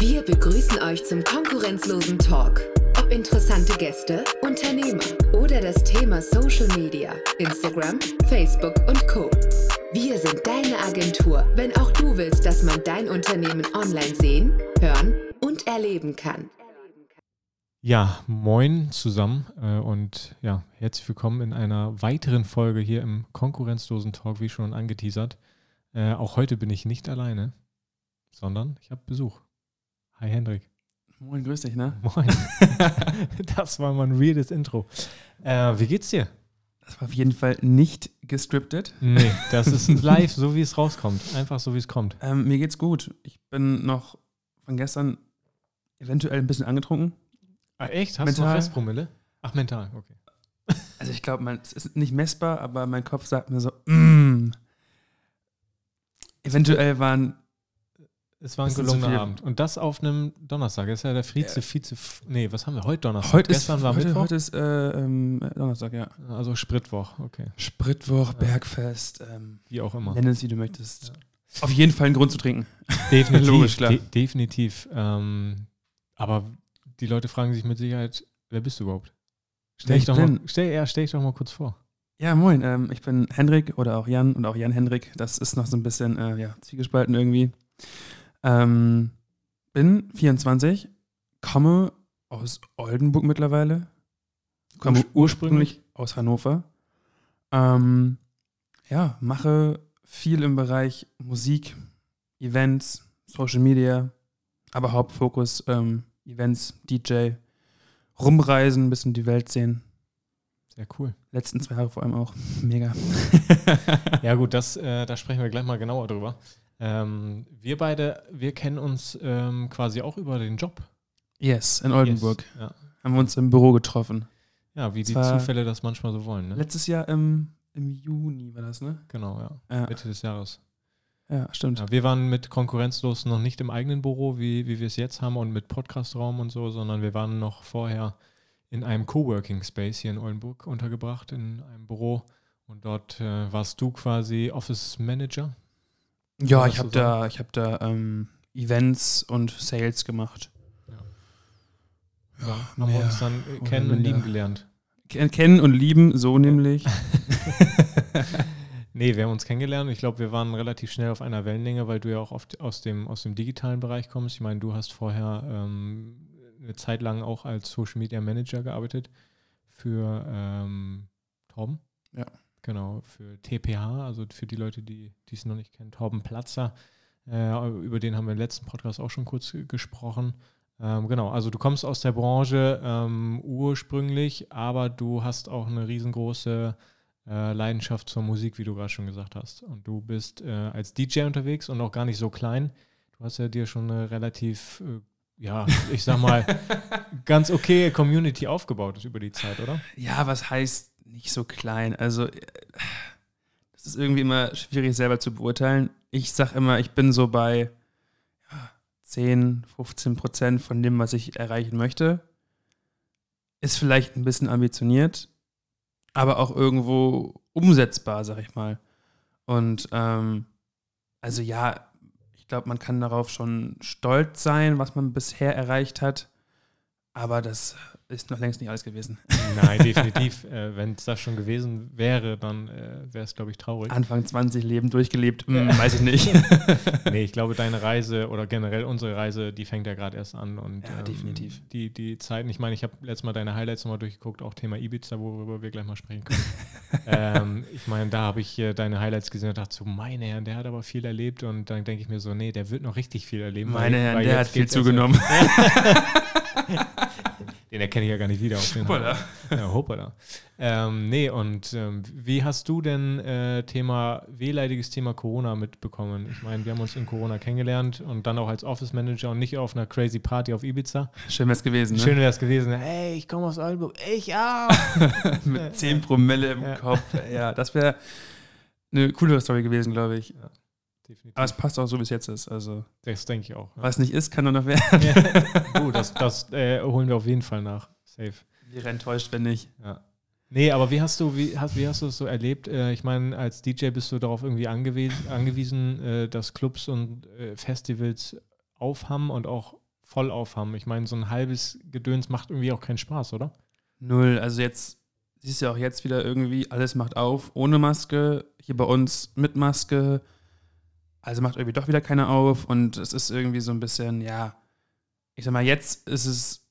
Wir begrüßen euch zum konkurrenzlosen Talk. Ob interessante Gäste, Unternehmer oder das Thema Social Media, Instagram, Facebook und Co. Wir sind deine Agentur, wenn auch du willst, dass man dein Unternehmen online sehen, hören und erleben kann. Ja, moin zusammen äh, und ja, herzlich willkommen in einer weiteren Folge hier im konkurrenzlosen Talk, wie schon angeteasert. Äh, auch heute bin ich nicht alleine, sondern ich habe Besuch. Hi Hendrik. Moin, grüß dich, ne? Moin. das war mal ein weirdes Intro. Äh, wie geht's dir? Das war auf jeden Fall nicht gescriptet. Nee, das ist live, so wie es rauskommt. Einfach so, wie es kommt. Ähm, mir geht's gut. Ich bin noch von gestern eventuell ein bisschen angetrunken. Ah, echt? Hast Mental. du noch Restpromille? Ach, mental, okay. Also ich glaube, es ist nicht messbar, aber mein Kopf sagt mir so, mm. Eventuell waren, Es war ein gelungener. Abend. Und das auf einem Donnerstag. Das ist ja der Vize, Vize, nee, was haben wir? Heute Donnerstag. heute ist, Gestern war heute, Mittwoch. heute ist äh, ähm, Donnerstag, ja. also Spritwoch, okay. Spritwoch, Bergfest, ähm, Wie auch immer. nenn es, wie du möchtest. Auf jeden Fall ein Grund zu trinken. Definitiv, Logisch, klar. De definitiv. Ähm, aber die Leute fragen sich mit Sicherheit, wer bist du überhaupt? Stell ich ich doch mal, stell, ja, stell ich doch mal kurz vor. Ja, moin, ähm, ich bin Hendrik oder auch Jan und auch Jan Hendrik. Das ist noch so ein bisschen äh, ja, zwiegespalten irgendwie. Ähm, bin 24, komme aus Oldenburg mittlerweile. Komme Ur- ursprünglich aus Hannover. Ähm, ja, mache viel im Bereich Musik, Events, Social Media, aber Hauptfokus ähm, Events, DJ, rumreisen, ein bisschen die Welt sehen. Sehr cool. Letzten zwei Jahre vor allem auch. Mega. Ja gut, das, äh, da sprechen wir gleich mal genauer drüber. Ähm, wir beide, wir kennen uns ähm, quasi auch über den Job. Yes, in Oldenburg. Yes. Ja. Haben wir uns im Büro getroffen. ja, wie die Zwar- Zufälle das manchmal so wollen. Ne? Letztes Jahr im, im Juni war das, ne? Genau, ja. Ja, Mitte des Jahres. ja stimmt. Ja, wir waren mit Konkurrenzlos noch nicht im eigenen Büro, wie, wie wir es jetzt haben und mit Podcastraum und so, sondern wir waren noch vorher in einem Coworking Space hier in Oldenburg untergebracht, in einem Büro. Und dort äh, warst du quasi Office Manager. Ja, ich habe da, ich hab da ähm, Events und Sales gemacht. Ja, haben wir uns dann äh, kennen und lieben gelernt. Ken- Kennen und lieben, so nämlich. Nee, wir haben uns kennengelernt. Ich glaube, wir waren relativ schnell auf einer Wellenlänge, weil du ja auch oft aus dem, aus dem digitalen Bereich kommst. Ich meine, du hast vorher ähm, eine Zeit lang auch als Social Media Manager gearbeitet für ähm, Torben. Ja. Genau, für TPH, also für die Leute, die es noch nicht kennen, Torben Platzer. Äh, über den haben wir im letzten Podcast auch schon kurz ge- gesprochen. Ähm, genau, also du kommst aus der Branche ähm, ursprünglich, aber du hast auch eine riesengroße äh, Leidenschaft zur Musik, wie du gerade schon gesagt hast. Und du bist äh, als DJ unterwegs und auch gar nicht so klein. Du hast ja dir schon eine relativ, äh, ja, ich sag mal, ganz okay Community aufgebaut über die Zeit, oder? Ja, was heißt nicht so klein? Also, äh, das ist irgendwie immer schwierig selber zu beurteilen. Ich sag immer, ich bin so bei ja, 10, 15 Prozent von dem, was ich erreichen möchte. Ist vielleicht ein bisschen ambitioniert, aber auch irgendwo umsetzbar, sag ich mal. Und ähm, also ja, ich glaube, man kann darauf schon stolz sein, was man bisher erreicht hat. Aber das ist noch längst nicht alles gewesen. Nein, definitiv. äh, Wenn es das schon gewesen wäre, dann äh, wäre es, glaube ich, traurig. Anfang 20 Leben durchgelebt, hm, weiß ich nicht. nee, ich glaube, deine Reise oder generell unsere Reise, die fängt ja gerade erst an. Und, Ja, definitiv. Die, die Zeiten, ich meine, ich habe letztes Mal deine Highlights nochmal durchgeguckt, auch Thema Ibiza, worüber wir gleich mal sprechen können. ähm, ich meine, da habe ich äh, deine Highlights gesehen und dachte so, meine Herren, der hat aber viel erlebt. Und dann denke ich mir so, nee, der wird noch richtig viel erleben. weil- Meine Herren, weil der hat viel zugenommen. Den erkenne ich ja gar nicht wieder auf den Hoppala. Ja, hoppala. Ähm, nee, und ähm, wie hast du denn äh, Thema, wehleidiges Thema Corona mitbekommen? Ich meine, wir haben uns in Corona kennengelernt und dann auch als Office Manager und nicht auf einer crazy Party auf Ibiza. Schön wäre es gewesen, ne? Schön wäre es gewesen. Hey, ich komme aus Oldenburg. Ich auch. Mit 10 Promille im Ja. Kopf. Ja, das wäre eine coolere Story gewesen, glaube ich. Definitiv. Aber es passt auch so, wie es jetzt ist. Also, das denke ich auch. Ja. was nicht ist, kann nur noch werden. Ja. Du, das, das äh, holen wir auf jeden Fall nach. Safe. Wäre enttäuscht, wenn nicht. Ja. Nee, aber wie hast du, wie hast, wie hast du es so erlebt? Äh, ich meine, als DJ bist du darauf irgendwie angewiesen, angewiesen äh, dass Clubs und äh, Festivals aufhaben und auch voll aufhaben. Ich meine, so ein halbes Gedöns macht irgendwie auch keinen Spaß, oder? Null. Also jetzt siehst du ja auch jetzt wieder irgendwie, alles macht auf ohne Maske. Hier bei uns mit Maske. Also macht irgendwie doch wieder keiner auf. Und es ist irgendwie so ein bisschen, ja, ich sag mal, jetzt ist es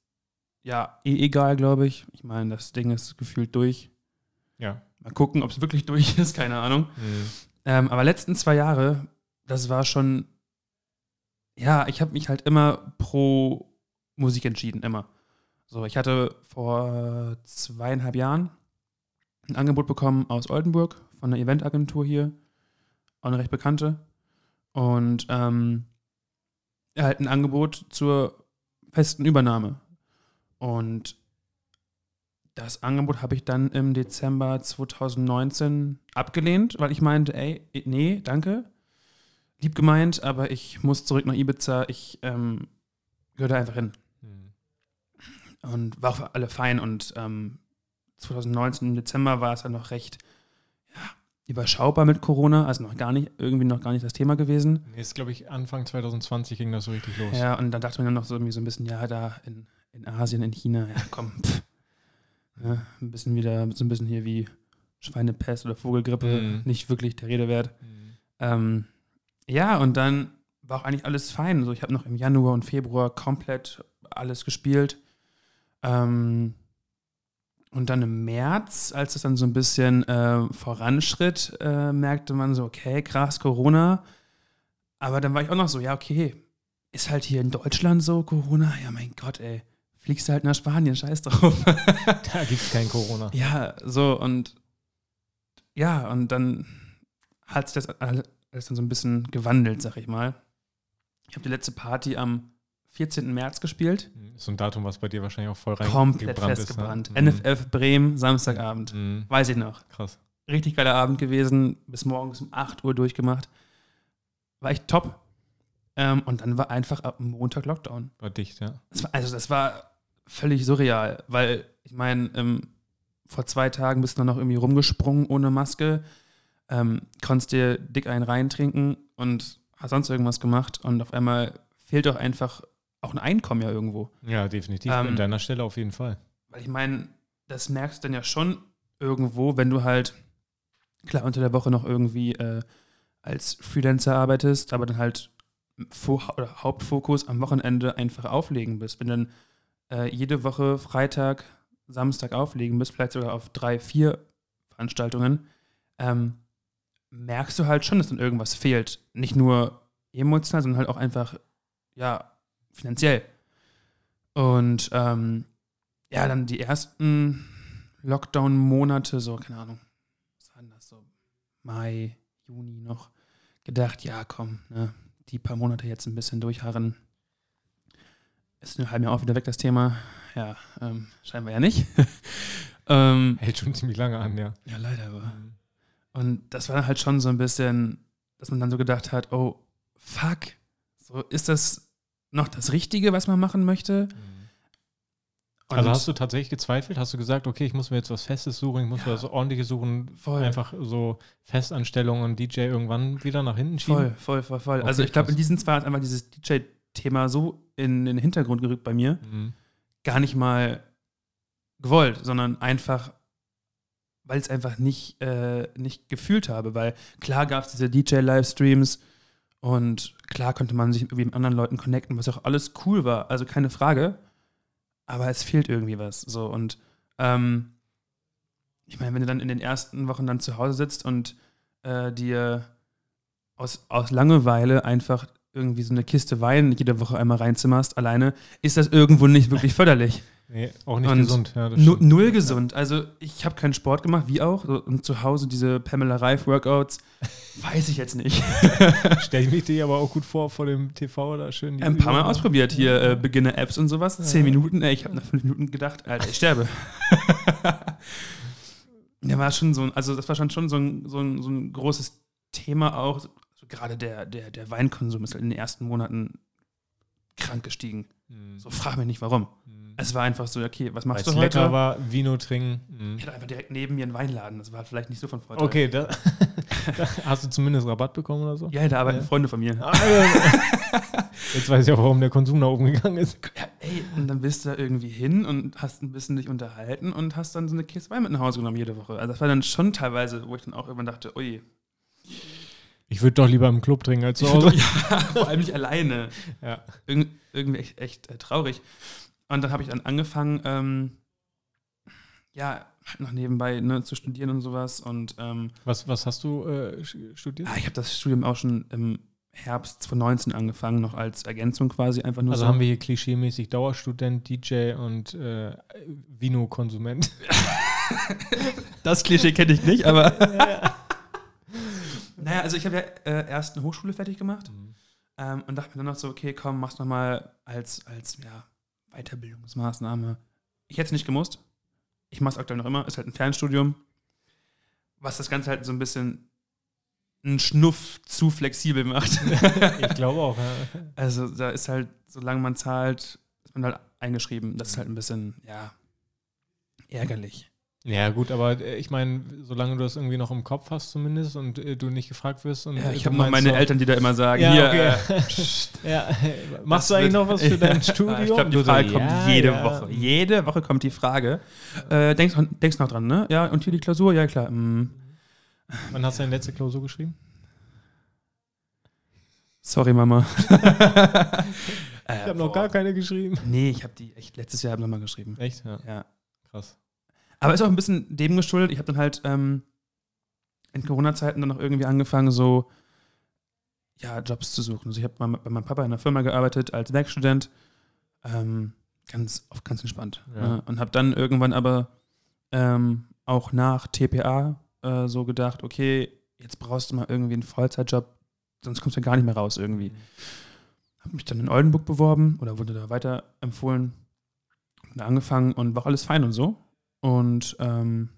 ja eh egal, glaube ich. Ich meine, das Ding ist gefühlt durch. Ja. Mal gucken, ob es wirklich durch ist, keine Ahnung. Mhm. Ähm, aber letzten zwei Jahre, das war schon, ja, ich habe mich halt immer pro Musik entschieden, immer. So, ich hatte vor zweieinhalb Jahren ein Angebot bekommen aus Oldenburg von einer Eventagentur hier, auch eine recht bekannte. Und ähm, er halt ein Angebot zur festen Übernahme. Und das Angebot habe ich dann im Dezember 2019 abgelehnt, weil ich meinte, ey, nee, danke. Lieb gemeint, aber ich muss zurück nach Ibiza. Ich ähm, gehöre da einfach hin. Mhm. Und war auch für alle fein. Und ähm, 2019 im Dezember war es dann noch recht überschaubar mit Corona, also noch gar nicht, irgendwie noch gar nicht das Thema gewesen. Nee, ist, glaube ich, Anfang 2020 ging das so richtig los. Ja, und dann dachte man dann noch so irgendwie so ein bisschen, ja, da in, in Asien, in China, ja, komm, pff. Ja, ein bisschen wieder, so ein bisschen hier wie Schweinepest oder Vogelgrippe, Mhm. nicht wirklich der Rede wert. Mhm. Ähm, ja, und dann war auch eigentlich alles fein. So, ich habe noch im Januar und Februar komplett alles gespielt. Ähm, und dann im März, als es dann so ein bisschen äh, voranschritt, äh, merkte man so, okay, krass, Corona. Aber dann war ich auch noch so, ja, okay, ist halt hier in Deutschland so Corona? Ja, mein Gott, ey, fliegst du halt nach Spanien, scheiß drauf. Da gibt es kein Corona. Ja, so und ja, und dann hat sich das alles dann so ein bisschen gewandelt, sag ich mal. Ich habe die letzte Party am 14. März gespielt. Mhm. So ein Datum, was bei dir wahrscheinlich auch voll rein Komplett gebrannt festgebrannt. Ist, ne? NFF Bremen, Samstagabend. Mhm. Weiß ich noch. Krass. Richtig geiler Abend gewesen. Bis morgens um 8 Uhr durchgemacht. War echt top. Ähm, und dann war einfach ab Montag Lockdown. War dicht, ja. Das war, also das war völlig surreal, weil ich meine, ähm, vor zwei Tagen bist du noch irgendwie rumgesprungen ohne Maske, ähm, konntest dir dick einen reintrinken und hast sonst irgendwas gemacht und auf einmal fehlt doch einfach auch ein Einkommen ja irgendwo. Ja, definitiv. Ähm, An deiner Stelle auf jeden Fall. Weil ich meine, das merkst du dann ja schon irgendwo, wenn du halt, klar, unter der Woche noch irgendwie äh, als Freelancer arbeitest, aber dann halt Fo oder Hauptfokus am Wochenende einfach auflegen bist. Wenn dann äh, jede Woche Freitag, Samstag auflegen bist, vielleicht sogar auf drei, vier Veranstaltungen, ähm, merkst du halt schon, dass dann irgendwas fehlt. Nicht nur emotional, sondern halt auch einfach, ja, finanziell. Und ähm, ja, dann die ersten Lockdown-Monate, so, keine Ahnung, was waren das so, Mai, Juni noch, gedacht, ja, komm, ne, die paar Monate jetzt ein bisschen durchharren. Ist in einem halben Jahr auch wieder weg, das Thema. Ja, ähm, scheinbar ja nicht. ähm, Hält schon ziemlich lange an, ja. ja, leider aber. Mhm. Und das war dann halt schon so ein bisschen, dass man dann so gedacht hat, oh, fuck, so ist das noch das Richtige, was man machen möchte? Und Also hast du tatsächlich gezweifelt? Hast du gesagt, okay, ich muss mir jetzt was Festes suchen, ich muss Ja. was ordentliches suchen, Voll. einfach so Festanstellungen und DJ irgendwann wieder nach hinten Voll, schieben? voll, voll, voll. Okay, also ich glaube, in diesen zwei hat einfach dieses DJ-Thema so in den Hintergrund gerückt bei mir. Mhm. Gar nicht mal gewollt, sondern einfach, weil ich es einfach nicht, äh, nicht gefühlt habe. Weil klar gab es diese DJ-Livestreams und klar konnte man sich irgendwie mit anderen Leuten connecten, was auch alles cool war. Also keine Frage. Aber es fehlt irgendwie was. So und ähm, ich meine, wenn du dann in den ersten Wochen dann zu Hause sitzt und äh, dir aus, aus Langeweile einfach irgendwie so eine Kiste Wein jede Woche einmal reinzimmerst, alleine, ist das irgendwo nicht wirklich förderlich. Nee, auch nicht Und gesund. Ja, das Nu stimmt. null gesund. Also ich habe keinen Sport gemacht, wie auch. Und zu Hause diese Pamela Reif Workouts, weiß ich jetzt nicht. Stell ich mich dir aber auch gut vor, vor dem TV da schön. Ein paar Mal ausprobiert hier, äh, Beginner-Apps und sowas. Zehn Ja. Minuten, ey, ich habe nach fünf Minuten gedacht, Alter, ich sterbe. Der war schon so ein, also das war schon, schon so, ein, so, ein, so ein großes Thema auch. So, gerade der, der, der Weinkonsum ist halt in den ersten Monaten krank gestiegen. Mhm. So frag mich nicht warum. Mhm. Es war einfach so, okay, was machst Weil's du heute? lecker war, Vino trinken. Mhm. Ich hatte einfach direkt neben mir einen Weinladen. Das war vielleicht nicht so von Vorteil. Okay, da, da hast du zumindest Rabatt bekommen oder so? Ja, da arbeiten Ja. Freunde von mir. Ah, ja. Jetzt weiß ich auch, warum der Konsum nach oben gegangen ist. Ja, ey, und dann bist du da irgendwie hin und hast ein bisschen dich unterhalten und hast dann so eine Kiste Wein mit nach Hause genommen jede Woche. Also das war dann schon teilweise, wo ich dann auch irgendwann dachte, ui, Ich würde doch lieber im Club trinken als zu Hause. ja, vor allem nicht alleine. Ja. Irg irgendwie echt, echt äh, traurig. Und dann habe ich dann angefangen, ähm, ja, halt noch nebenbei ne, zu studieren und sowas. Und ähm, Was, was hast du äh, studiert? ah, ich habe das Studium auch schon im Herbst 2019 angefangen, noch als Ergänzung quasi einfach nur Also so. haben wir hier klischeemäßig Dauerstudent, DJ und äh, Vino-Konsument. das Klischee kenne ich nicht, aber. Naja, also ich habe ja äh, erst eine Hochschule fertig gemacht ähm, und dachte mir dann noch so, okay, komm, mach's nochmal als, als ja, Weiterbildungsmaßnahme. Ich hätte es nicht gemusst. Ich mache es aktuell noch immer. Ist halt ein Fernstudium, was das Ganze halt so ein bisschen einen Schnuff zu flexibel macht. Ich glaube auch. Ja. also da ist halt, solange man zahlt, ist man halt eingeschrieben. Das ist halt ein bisschen, ja, ärgerlich. Ja, gut, aber äh, ich meine, solange du das irgendwie noch im Kopf hast, zumindest, und äh, du nicht gefragt wirst. Und, Ja, äh, ich habe noch meine so- Eltern, die da immer sagen, Ja, hier, okay. äh, Ja, machst du eigentlich noch was für dein Ja, Studium? Ich glaube, die Du so, Frage kommt jede. Woche. Jede Woche kommt die Frage. Äh, denkst, denkst noch dran, ne? Ja, und hier die Klausur? Ja, klar. Mm. Wann hast du deine letzte Klausur geschrieben? Sorry, Mama. Ich habe noch gar keine geschrieben. Nee, ich habe die echt letztes Jahr nochmal geschrieben. Echt? Ja, Ja. krass. Aber ist auch ein bisschen dem geschuldet. Ich habe dann halt ähm, in Corona-Zeiten dann noch irgendwie angefangen, so ja, Jobs zu suchen. Also ich habe bei meinem Papa in einer Firma gearbeitet als Werkstudent. Ähm, ganz, auf ganz entspannt. Ja. Äh, und habe dann irgendwann aber ähm, auch nach TPA äh, so gedacht, okay, jetzt brauchst du mal irgendwie einen Vollzeitjob, sonst kommst du gar nicht mehr raus irgendwie. Habe mich dann in Oldenburg beworben oder wurde da weiter empfohlen. Da angefangen und war alles fein und so. Und ähm,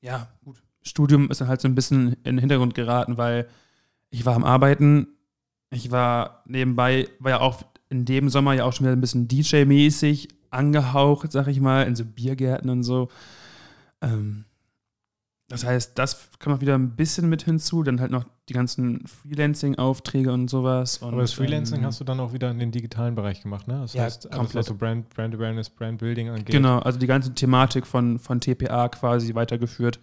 ja, gut. Studium ist dann halt so ein bisschen in den Hintergrund geraten, weil ich war am Arbeiten. Ich war nebenbei, war ja auch in dem Sommer ja auch schon wieder ein bisschen DJ-mäßig angehaucht, sag ich mal, in so Biergärten und so. Ähm, das heißt, das kam auch wieder ein bisschen mit hinzu. Dann halt noch die ganzen Freelancing-Aufträge und sowas. Und, Aber das Freelancing ähm, hast du dann auch wieder in den digitalen Bereich gemacht, ne? Das Ja, heißt, alles, komplett. was so Brand, Brand Awareness, Brand Building angeht. Genau, also die ganze Thematik von, von TPA quasi weitergeführt.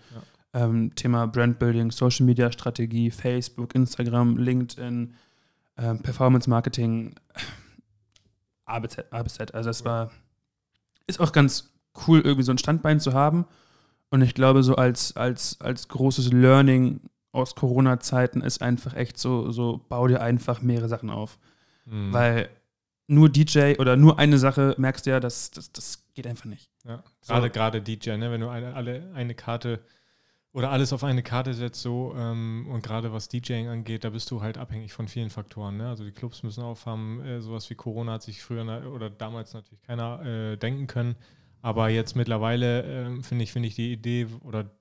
Ähm, Thema Brandbuilding, Social Media Strategie, Facebook, Instagram, LinkedIn, ähm, Performance Marketing, A bis Z, A bis Z. Also das war, ist auch ganz cool, irgendwie so ein Standbein zu haben. Und ich glaube, so als, als, als großes Learning aus Corona-Zeiten ist einfach echt so, so, bau dir einfach mehrere Sachen auf. Mhm. Weil nur DJ oder nur eine Sache merkst du ja, das, das, das geht einfach nicht. Ja, So. gerade gerade DJ, ne? wenn du eine, alle eine Karte oder alles auf eine Karte setzt, so ähm, und gerade was DJing angeht, da bist du halt abhängig von vielen Faktoren. Ne? Also die Clubs müssen aufhaben, äh, sowas wie Corona hat sich früher oder damals natürlich keiner äh, denken können. Aber jetzt mittlerweile ähm, finde ich, finde ich die Idee oder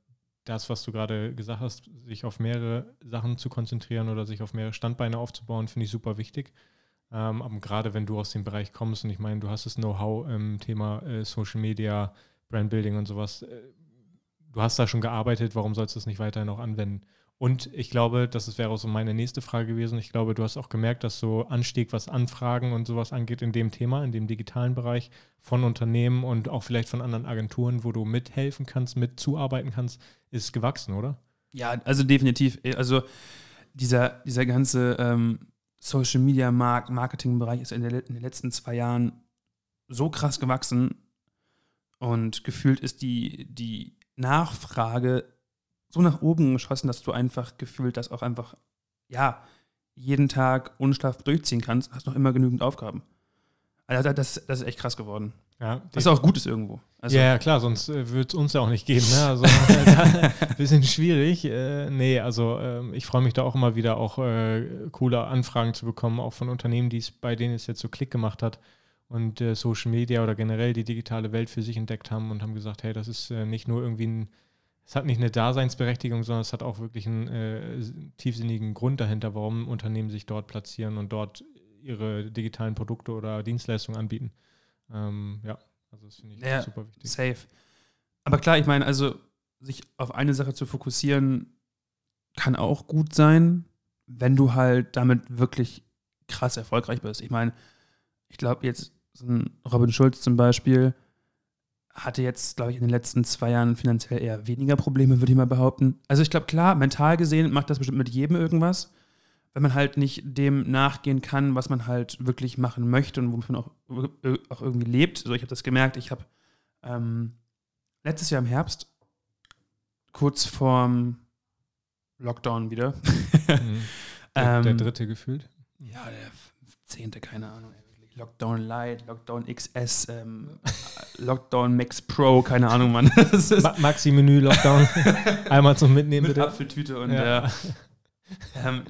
das, was du gerade gesagt hast, sich auf mehrere Sachen zu konzentrieren oder sich auf mehrere Standbeine aufzubauen, finde ich super wichtig. Ähm, aber gerade wenn du aus dem Bereich kommst und ich meine, du hast das Know-how im Thema äh, Social Media, Brandbuilding und sowas, äh, du hast da schon gearbeitet, warum sollst du es nicht weiterhin auch anwenden? Und ich glaube, das wäre auch so meine nächste Frage gewesen. Ich glaube, du hast auch gemerkt, dass so Anstieg, was Anfragen und sowas angeht in dem Thema, in dem digitalen Bereich von Unternehmen und auch vielleicht von anderen Agenturen, wo du mithelfen kannst, mitzuarbeiten kannst, ist gewachsen, oder? Ja, also definitiv. Also dieser, dieser ganze ähm, Social Media Mark Marketing-Bereich ist in, der, in den letzten zwei Jahren so krass gewachsen und gefühlt ist die, die Nachfrage so nach oben geschossen, dass du einfach gefühlt das auch einfach, ja, jeden Tag unschlaf durchziehen kannst, hast noch immer genügend Aufgaben. Also das, das ist echt krass geworden. Ja, Was auch gut ist irgendwo. Also, ja, klar, sonst äh, würde es uns ja auch nicht geben. Ne? Also bisschen schwierig. Äh, nee, also ähm, ich freue mich da auch immer wieder, auch äh, coole Anfragen zu bekommen, auch von Unternehmen, die es, bei denen es jetzt so Klick gemacht hat und äh, Social Media oder generell die digitale Welt für sich entdeckt haben und haben gesagt, hey, das ist äh, nicht nur irgendwie ein, es hat nicht eine Daseinsberechtigung, sondern es hat auch wirklich einen äh, tiefsinnigen Grund dahinter, warum Unternehmen sich dort platzieren und dort ihre digitalen Produkte oder Dienstleistungen anbieten. Ähm, ja, Also das finde ich Ja, super wichtig. Safe. Aber klar, ich meine, also sich auf eine Sache zu fokussieren, kann auch gut sein, wenn du halt damit wirklich krass erfolgreich bist. Ich meine, ich glaube jetzt, so ein Robin Schulz zum Beispiel hatte jetzt, glaube ich, in den letzten zwei Jahren finanziell eher weniger Probleme, würde ich mal behaupten. Also ich glaube, klar, mental gesehen macht das bestimmt mit jedem irgendwas. Wenn man halt nicht dem nachgehen kann, was man halt wirklich machen möchte und womit man auch, auch irgendwie lebt. Also ich habe das gemerkt, ich habe ähm, letztes Jahr im Herbst, kurz vorm Lockdown wieder, Mhm. Der, der ähm, dritte gefühlt. ja, der zehnte, keine Ahnung. ey. Lockdown Lite, Lockdown XS, ähm, Lockdown Max Pro, keine Ahnung, Mann. Ma Maxi-Menü, Lockdown. Einmal zum Mitnehmen, mit bitte. Apfeltüte und Ja. äh, ähm,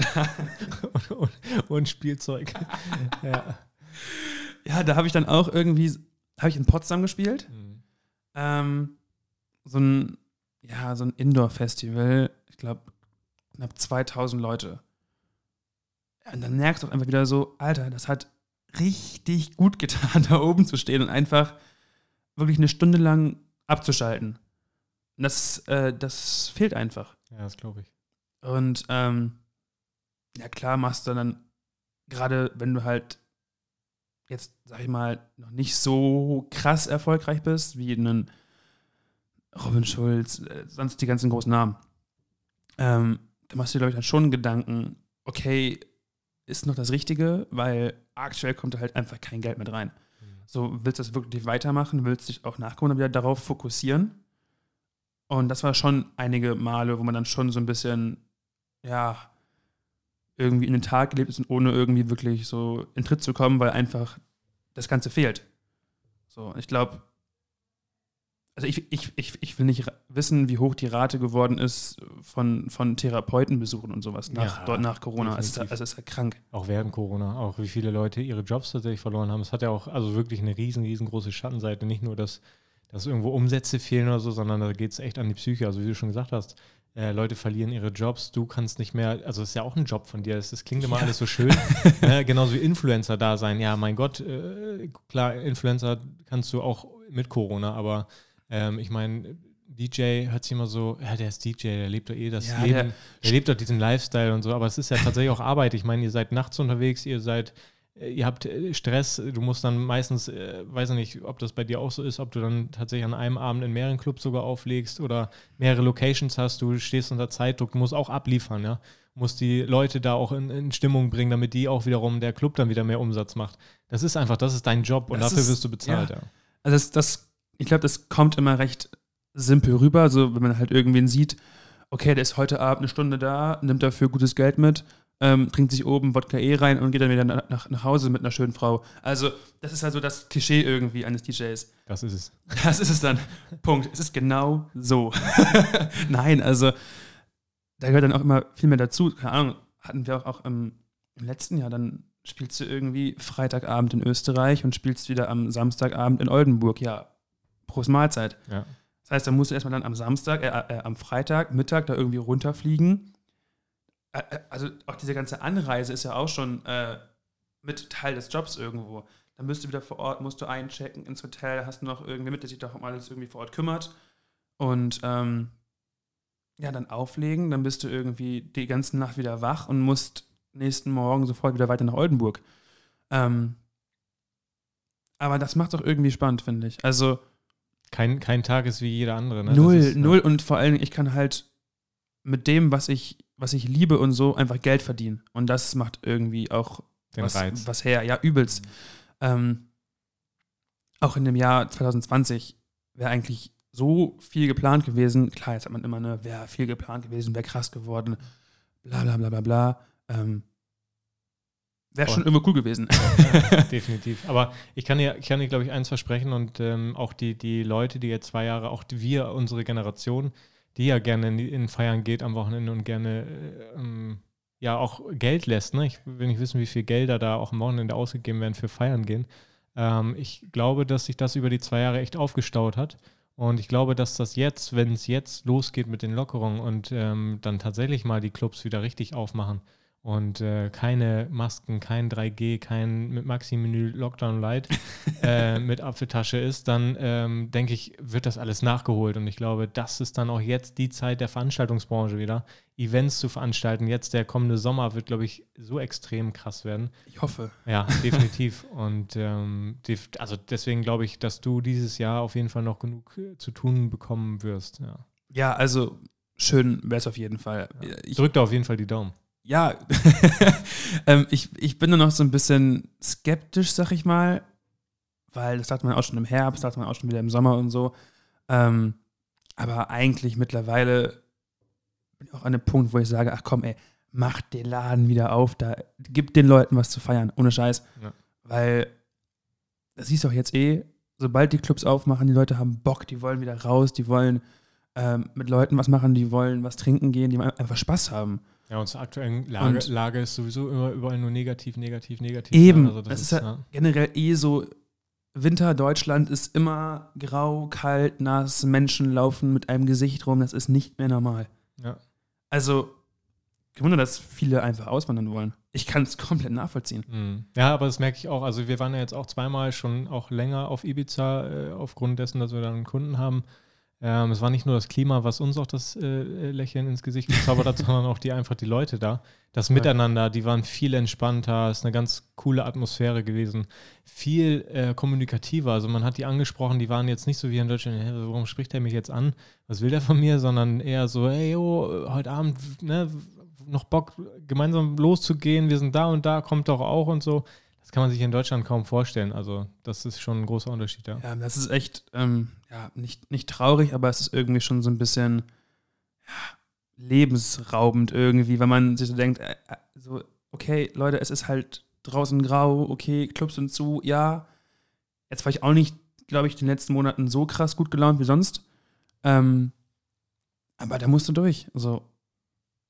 und, und, und Spielzeug. ja. ja, da habe ich dann auch irgendwie, habe ich in Potsdam gespielt. Mhm. Ähm, so ein, ja, so ein Indoor-Festival, ich glaube, knapp 2000 Leute. Ja, und dann merkst du auch einfach wieder so, Alter, das hat richtig gut getan, da oben zu stehen und einfach wirklich eine Stunde lang abzuschalten. Und das, äh, das fehlt einfach. Ja, das glaube ich. Und ähm, ja, klar machst du dann, gerade wenn du halt jetzt, sag ich mal, noch nicht so krass erfolgreich bist, wie einen Robin Schulz, äh, sonst die ganzen großen Namen, ähm, da machst du dir, glaube ich, dann schon Gedanken, okay, ist noch das Richtige, weil aktuell kommt da halt einfach kein Geld mit rein. So, willst du das wirklich weitermachen? Willst du dich auch nach Corona wieder darauf fokussieren? Und das war schon einige Male, wo man dann schon so ein bisschen, ja, irgendwie in den Tag gelebt ist und ohne irgendwie wirklich so in Tritt zu kommen, weil einfach das Ganze fehlt. So, ich glaube, also ich, ich, ich, ich will nicht wissen, wie hoch die Rate geworden ist von, von Therapeutenbesuchen und sowas nach, Ja, dort nach Corona. Es ist, definitiv. es ist ja krank. Auch während Corona, auch wie viele Leute ihre Jobs tatsächlich verloren haben. Es hat ja auch also wirklich eine riesen, riesengroße Schattenseite. Nicht nur, dass, dass irgendwo Umsätze fehlen oder so, sondern da geht es echt an die Psyche. Also wie du schon gesagt hast, äh, Leute verlieren ihre Jobs, du kannst nicht mehr, also es ist ja auch ein Job von dir, das, das klingt immer Ja. alles so schön. ne? Genauso wie Influencer da sein. Ja, mein Gott, äh, klar, Influencer kannst du auch mit Corona, aber ähm, ich meine, DJ hört sich immer so, ja, der ist DJ, der lebt doch eh das Ja, Leben, der- der, lebt doch diesen Lifestyle und so, aber es ist ja tatsächlich auch Arbeit. Ich meine, ihr seid nachts unterwegs, ihr seid, äh, ihr habt äh, Stress, du musst dann meistens, äh, weiß ich nicht, ob das bei dir auch so ist, ob du dann tatsächlich an einem Abend in mehreren Clubs sogar auflegst oder mehrere Locations hast, du stehst unter Zeitdruck, du musst auch abliefern, ja. Musst die Leute da auch in, in Stimmung bringen, damit die auch wiederum der Club dann wieder mehr Umsatz macht. Das ist einfach, das ist dein Job und Das dafür ist- wirst du bezahlt, ja. Also das, das, ich glaube, das kommt immer recht simpel rüber. Also wenn man halt irgendwen sieht, okay, der ist heute Abend eine Stunde da, nimmt dafür gutes Geld mit, ähm, trinkt sich oben Wodka E rein und geht dann wieder nach, nach, Hause mit einer schönen Frau. Also das ist also das Klischee irgendwie eines DJs. Das ist es. Das ist es dann. Punkt. Es ist genau so. Nein, also da gehört dann auch immer viel mehr dazu. Keine Ahnung, hatten wir auch, auch im, im letzten Jahr, dann spielst du irgendwie Freitagabend in Österreich und spielst wieder am Samstagabend in Oldenburg. Ja, Prost Mahlzeit. Ja. Das heißt, da musst du erstmal dann am Samstag, äh, äh, am Freitag, Mittag da irgendwie runterfliegen. Äh, Also auch diese ganze Anreise ist ja auch schon äh, mit Teil des Jobs irgendwo. Dann bist du wieder vor Ort, musst du einchecken ins Hotel, hast noch irgendwie mit, der sich doch um alles irgendwie vor Ort kümmert. Und ähm, ja, dann auflegen, dann bist du irgendwie die ganze Nacht wieder wach und musst nächsten Morgen sofort wieder weiter nach Oldenburg. Ähm, aber das macht doch irgendwie spannend, finde ich. Also Kein, kein Tag ist wie jeder andere. Ne? Null, ist, null und vor allen Dingen, ich kann halt mit dem, was ich, was ich liebe und so, einfach Geld verdienen. Und das macht irgendwie auch Den was, Reiz. was her. Ja, übelst. Ähm, auch in dem Jahr 2020 wäre eigentlich so viel geplant gewesen. Klar, jetzt hat man immer, ne, wäre viel geplant gewesen, wäre krass geworden, bla bla bla bla bla. Ähm, wäre schon immer cool gewesen. Definitiv. Aber ich kann dir, ich kann dir glaube ich, eins versprechen und ähm, auch die, die Leute, die jetzt zwei Jahre, auch wir, unsere Generation, die ja gerne in, in Feiern geht am Wochenende und gerne äh, ähm, ja auch Geld lässt. Ne? Ich will nicht wissen, wie viel Gelder da auch am Wochenende ausgegeben werden für Feiern gehen. Ähm, ich glaube, dass sich das über die zwei Jahre echt aufgestaut hat. Und ich glaube, dass das jetzt, wenn es jetzt losgeht mit den Lockerungen und ähm, dann tatsächlich mal die Clubs wieder richtig aufmachen und äh, keine Masken, kein 3G, kein mit Maxi-Menü Lockdown Light äh, mit Apfeltasche ist, dann ähm, denke ich, wird das alles nachgeholt. Und ich glaube, das ist dann auch jetzt die Zeit der Veranstaltungsbranche wieder, Events zu veranstalten. Jetzt der kommende Sommer wird, glaube ich, so extrem krass werden. Ich hoffe. Ja, definitiv. Und ähm, also deswegen glaube ich, dass du dieses Jahr auf jeden Fall noch genug äh, zu tun bekommen wirst. Ja, ja also schön wäre es auf jeden Fall. Ja. Ich drück da auf jeden Fall die Daumen ja, ähm, ich, ich bin da noch so ein bisschen skeptisch, sag ich mal, weil das sagt man auch schon im Herbst, sagt man auch schon wieder im Sommer und so. Ähm, aber eigentlich mittlerweile bin ich auch an dem Punkt, wo ich sage, ach komm, ey, mach den Laden wieder auf, da gib den Leuten was zu feiern, ohne Scheiß. Ja. Weil das siehst du auch jetzt eh, sobald die Clubs aufmachen, die Leute haben Bock, die wollen wieder raus, die wollen ähm, mit Leuten was machen, die wollen was trinken gehen, die einfach Spaß haben. Ja, und zur aktuellen Lage, Lage, ist sowieso immer überall nur negativ, negativ, negativ. Eben, ne? also das, das, ist, ja, ja generell eh so, Winter Deutschland ist immer grau, kalt, nass, Menschen laufen mit einem Gesicht rum, das ist nicht mehr normal. Ja. Also, ich wundere, dass viele einfach auswandern wollen. Ich kann es komplett nachvollziehen. Mhm. Ja, aber das merke ich auch. Also wir waren ja jetzt auch zweimal schon auch länger auf Ibiza, äh, aufgrund dessen, dass wir dann einen Kunden haben. Ähm, es war nicht nur das Klima, was uns auch das äh, Lächeln ins Gesicht gezaubert hat, sondern auch die einfach die Leute da. Das Miteinander, die waren viel entspannter, es ist eine ganz coole Atmosphäre gewesen, viel äh, kommunikativer. Also man hat die angesprochen, die waren jetzt nicht so wie in Deutschland, hey, warum spricht er mich jetzt an? Was will der von mir? Sondern eher so, hey, yo, heute Abend, ne, noch Bock, gemeinsam loszugehen, wir sind da und da, kommt doch auch und so. Das kann man sich in Deutschland kaum vorstellen. Also, das ist schon ein großer Unterschied, ja. Ja, das ist echt, ähm, ja, nicht, nicht traurig, aber es ist irgendwie schon so ein bisschen ja, lebensraubend irgendwie, wenn man sich so denkt, äh, äh, so, okay, Leute, es ist halt draußen grau, okay, Clubs sind zu, ja. Jetzt war ich auch nicht, glaube ich, in den letzten Monaten so krass gut gelaunt wie sonst. Ähm, aber da musst du durch. Also,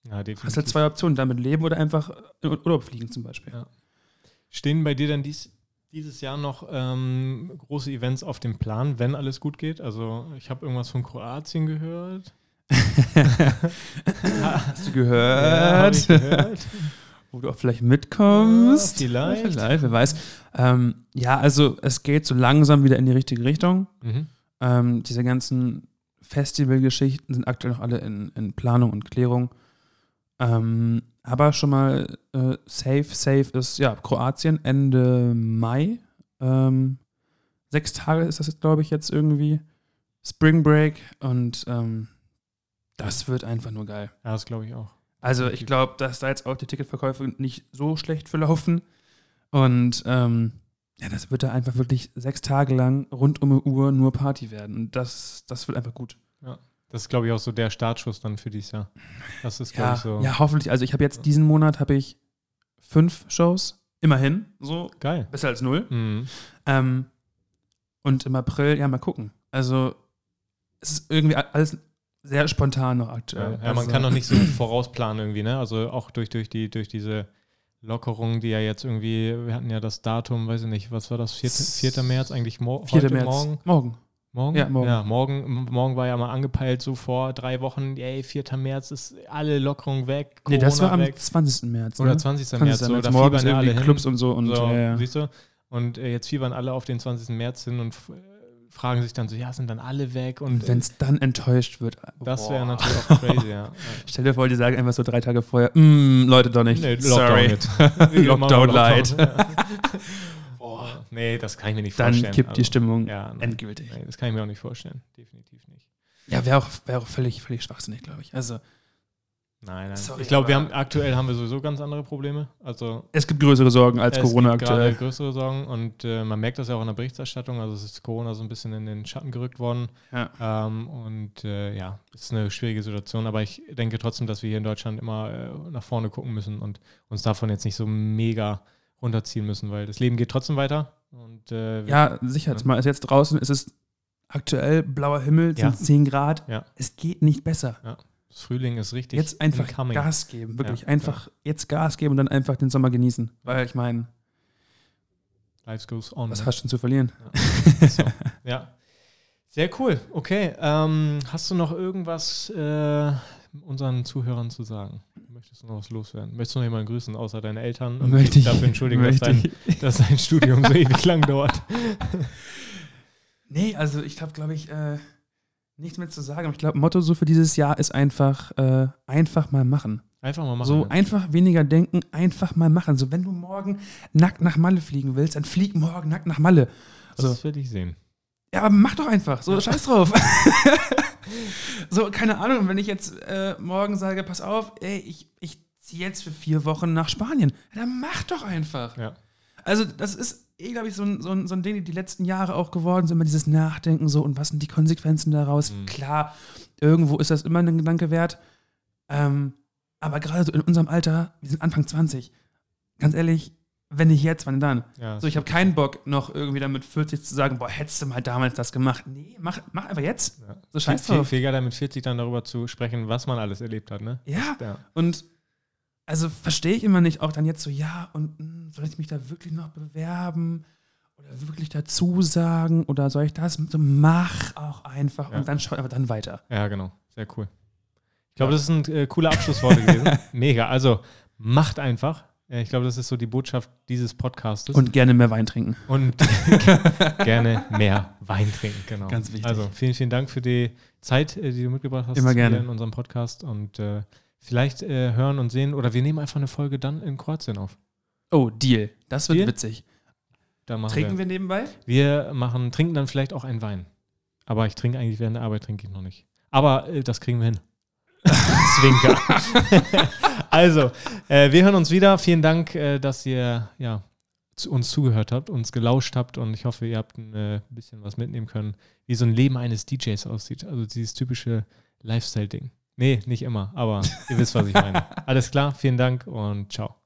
ja, definitiv. hast halt zwei Optionen, damit leben oder einfach in Urlaub fliegen zum Beispiel. Ja. Stehen bei dir dann dies, dieses Jahr noch ähm, große Events auf dem Plan, wenn alles gut geht? Also ich habe irgendwas von Kroatien gehört. Hast du gehört? Ja, gehört. Wo du auch vielleicht mitkommst. Ja, vielleicht. Vielleicht, wer weiß. Ähm, ja, also es geht so langsam wieder in die richtige Richtung. Mhm. Ähm, diese ganzen Festivalgeschichten sind aktuell noch alle in, in Planung und Klärung. Ähm, aber schon mal äh, safe, safe ist ja Kroatien Ende Mai. Ähm, sechs Tage ist das jetzt, glaube ich, jetzt irgendwie. Spring Break und ähm, das wird einfach nur geil. Ja, das glaube ich auch. Also ich glaube, dass da jetzt auch die Ticketverkäufe nicht so schlecht verlaufen. Und ähm, ja, das wird da einfach wirklich sechs Tage lang rund um eine Uhr nur Party werden. Und das, das wird einfach gut. Ja. Das ist, glaube ich, auch so der Startschuss dann für dieses Jahr. Das ist, glaube ja, ich, so. Ja, hoffentlich. Also ich habe jetzt diesen Monat habe ich fünf Shows. Immerhin. So. Geil. Besser als null. Mhm. Ähm, und im April, ja, mal gucken. Also es ist irgendwie alles sehr spontan noch aktuell. Ja, ja man also, kann noch nicht so vorausplanen irgendwie, ne? Also auch durch, durch, die, durch diese Lockerung, die ja jetzt irgendwie, wir hatten ja das Datum, weiß ich nicht, was war das, 4. 4. März, eigentlich mo 4. heute März. morgen? Morgen. Morgen? Ja, morgen. Ja, morgen, morgen war ja mal angepeilt, so vor drei Wochen, ey, 4. März ist alle Lockerungen weg. Corona nee, das war am weg. 20. März. Oder 20. 20. März, so, da morgen fiebern ja alle Clubs hin. und so. Und, so ja, ja. Siehst du? Und äh, jetzt fiebern alle auf den 20. März hin und äh, fragen sich dann so, ja, sind dann alle weg? Und, wenn es dann enttäuscht wird. Das wäre natürlich auch crazy, ja. Stell dir vor, die sagen einfach so drei Tage vorher, mm, Leute doch nicht. Nee, Sorry. Lockdown, Lockdown light. nee, das kann ich mir nicht vorstellen. Dann kippt also, die Stimmung ja, nein, endgültig. Nee, das kann ich mir auch nicht vorstellen. Definitiv nicht. Ja, wäre auch, wär auch völlig, völlig schwachsinnig, glaube ich. Also. Nein, nein. Sorry, ich glaube, wir haben aktuell haben wir sowieso ganz andere Probleme. Also es gibt größere Sorgen als Corona gibt aktuell. größere Sorgen und äh, man merkt das ja auch in der Berichterstattung. Also es ist Corona so ein bisschen in den Schatten gerückt worden. Ja. Ähm, und äh, ja, es ist eine schwierige Situation. Aber ich denke trotzdem, dass wir hier in Deutschland immer äh, nach vorne gucken müssen und uns davon jetzt nicht so mega runterziehen müssen, weil das Leben geht trotzdem weiter. Und, äh, ja, sicher. Ja. Mal ist jetzt draußen, es ist aktuell blauer Himmel, sind ja. 10 Grad. Ja. Es geht nicht besser. Ja. Das Frühling ist richtig. Jetzt einfach incoming. Gas geben, wirklich. einfach jetzt Gas geben und dann einfach den Sommer genießen. Weil ich meine, Life goes on. Was hast du denn zu verlieren? Ja. so. ja. Sehr cool. Okay. Ähm, hast du noch irgendwas äh, unseren Zuhörern zu sagen? Möchtest du noch was loswerden? Möchtest du noch jemanden grüßen, außer deine Eltern? Und Möchte ich- dafür entschuldigen, dass dein, dass dein Studium so ewig lang dauert. Nee, also ich habe, glaube ich, äh, nichts mehr zu sagen. Aber ich glaube, Motto so für dieses Jahr ist einfach, äh, einfach mal machen. Einfach mal machen. so ne? einfach weniger denken, einfach mal machen. So, wenn du morgen nackt nach Malle fliegen willst, dann flieg morgen nackt nach Malle. So. Das will ich sehen. Ja, aber mach doch einfach. So, scheiß drauf. so, keine Ahnung. Und wenn ich jetzt äh, morgen sage, pass auf, ey, ich, ich ziehe jetzt für vier Wochen nach Spanien, dann mach doch einfach. Ja. Also, das ist eh, glaube ich, so ein, so, ein, so ein Ding, die die letzten Jahre auch geworden sind, immer dieses Nachdenken so und was sind die Konsequenzen daraus. Mhm. Klar, irgendwo ist das immer ein Gedanke wert. Ähm, aber gerade so in unserem Alter, wir sind Anfang 20, ganz ehrlich, wenn nicht jetzt, wann dann? Ja, So, ich habe keinen Bock, noch irgendwie dann mit 40 zu sagen, boah, hättest du mal damals das gemacht. Nee, mach, mach einfach jetzt. ja. So scheiß viel, drauf. viel geiler mit 40 dann darüber zu sprechen, was man alles erlebt hat, ne? Ja, Ja. und also verstehe ich immer nicht, auch dann jetzt so, ja, und mh, soll ich mich da wirklich noch bewerben? Oder wirklich dazu sagen? Oder soll ich das? So, mach auch einfach Ja. und dann schau einfach dann weiter. Ja, genau. Sehr cool. Ich glaube, das sind äh, coole Abschlussworte gewesen. Mega. Also macht einfach. Äh, Ich glaube, das ist so die Botschaft dieses Podcastes. Und gerne mehr Wein trinken. Und gerne mehr Wein trinken, genau. Ganz wichtig. Also vielen, vielen Dank für die Zeit, äh, die du mitgebracht hast Immer gerne. in unserem Podcast. Und äh, vielleicht äh, hören und sehen oder wir nehmen einfach eine Folge dann in Kroatien auf. Oh, Deal. Das wird Deal? witzig. Da Trinken wir. wir nebenbei? Wir machen, trinken dann vielleicht auch einen Wein. Aber ich trinke eigentlich während der Arbeit trinke ich noch nicht. Aber äh, das kriegen wir hin. Zwinker. also, äh, wir hören uns wieder. Vielen Dank, äh, dass ihr ja, zu uns zugehört habt, uns gelauscht habt und ich hoffe, ihr habt ein äh, bisschen was mitnehmen können, wie so ein Leben eines DJs aussieht. Also dieses typische Lifestyle-Ding. Nee, nicht immer, aber ihr wisst, was ich meine. Alles klar, vielen Dank und ciao.